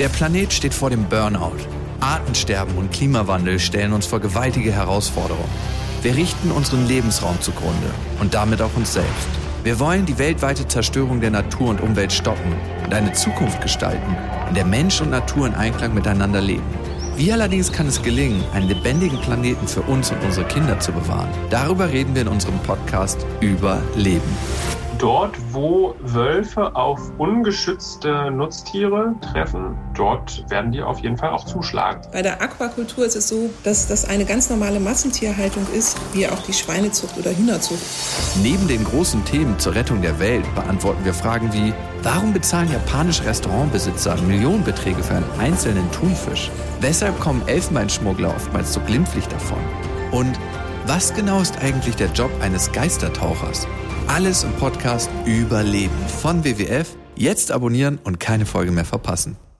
Der Planet steht vor dem Burnout. Artensterben und Klimawandel stellen uns vor gewaltige Herausforderungen. Wir richten unseren Lebensraum zugrunde und damit auch uns selbst. Wir wollen die weltweite Zerstörung der Natur und Umwelt stoppen und eine Zukunft gestalten, in der Mensch und Natur in Einklang miteinander leben. Wie allerdings kann es gelingen, einen lebendigen Planeten für uns und unsere Kinder zu bewahren? Darüber reden wir in unserem Podcast Überleben dort, wo Wölfe auf ungeschützte Nutztiere treffen, dort werden die auf jeden Fall auch zuschlagen. Bei der Aquakultur ist es so, dass das eine ganz normale Massentierhaltung ist, wie auch die Schweinezucht oder Hühnerzucht. Neben den großen Themen zur Rettung der Welt beantworten wir Fragen wie, warum bezahlen japanische Restaurantbesitzer Millionenbeträge für einen einzelnen Thunfisch? Weshalb kommen Elfenbeinschmuggler oftmals so glimpflich davon? Und was genau ist eigentlich der Job eines Geistertauchers? Alles im Podcast Überleben von WWF. Jetzt abonnieren und keine Folge mehr verpassen.